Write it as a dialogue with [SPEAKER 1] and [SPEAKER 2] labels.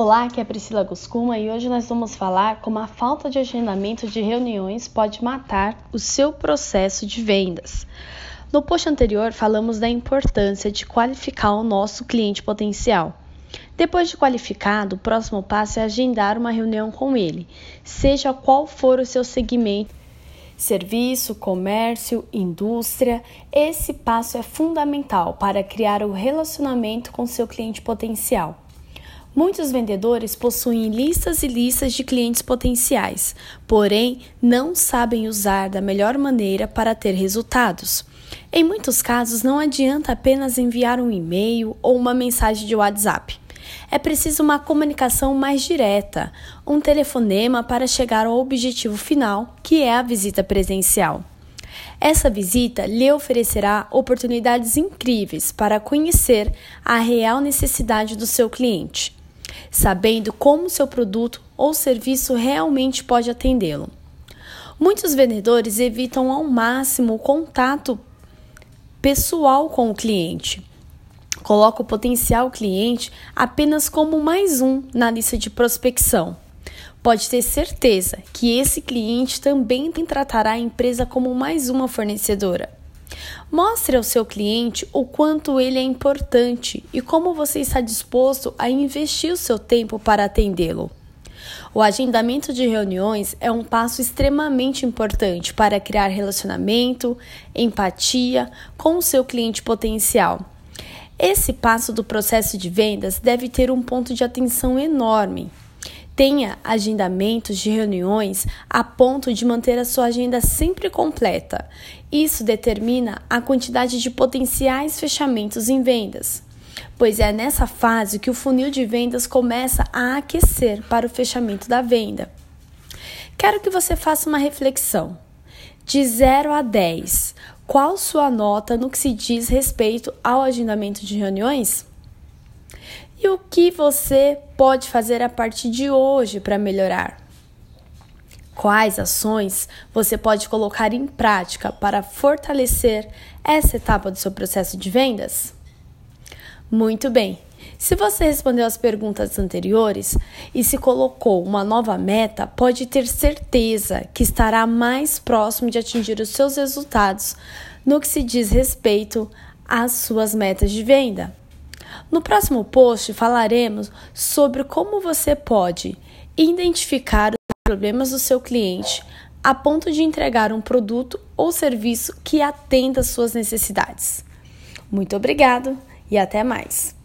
[SPEAKER 1] Olá, aqui é Priscila Guscuma e hoje nós vamos falar como a falta de agendamento de reuniões pode matar o seu processo de vendas. No post anterior, falamos da importância de qualificar o nosso cliente potencial. Depois de qualificado, o próximo passo é agendar uma reunião com ele, seja qual for o seu segmento serviço, comércio, indústria. Esse passo é fundamental para criar o relacionamento com seu cliente potencial. Muitos vendedores possuem listas e listas de clientes potenciais, porém não sabem usar da melhor maneira para ter resultados. Em muitos casos, não adianta apenas enviar um e-mail ou uma mensagem de WhatsApp. É preciso uma comunicação mais direta, um telefonema para chegar ao objetivo final, que é a visita presencial. Essa visita lhe oferecerá oportunidades incríveis para conhecer a real necessidade do seu cliente sabendo como seu produto ou serviço realmente pode atendê-lo. Muitos vendedores evitam ao máximo o contato pessoal com o cliente. Coloca o potencial cliente apenas como mais um na lista de prospecção. Pode ter certeza que esse cliente também tratará a empresa como mais uma fornecedora. Mostre ao seu cliente o quanto ele é importante e como você está disposto a investir o seu tempo para atendê-lo. O agendamento de reuniões é um passo extremamente importante para criar relacionamento, empatia com o seu cliente potencial. Esse passo do processo de vendas deve ter um ponto de atenção enorme. Tenha agendamentos de reuniões a ponto de manter a sua agenda sempre completa. Isso determina a quantidade de potenciais fechamentos em vendas, pois é nessa fase que o funil de vendas começa a aquecer para o fechamento da venda. Quero que você faça uma reflexão. De 0 a 10, qual sua nota no que se diz respeito ao agendamento de reuniões? E o que você pode fazer a partir de hoje para melhorar. Quais ações você pode colocar em prática para fortalecer essa etapa do seu processo de vendas? Muito bem! Se você respondeu as perguntas anteriores e se colocou uma nova meta, pode ter certeza que estará mais próximo de atingir os seus resultados no que se diz respeito às suas metas de venda. No próximo post falaremos sobre como você pode identificar os problemas do seu cliente a ponto de entregar um produto ou serviço que atenda às suas necessidades. Muito obrigado e até mais!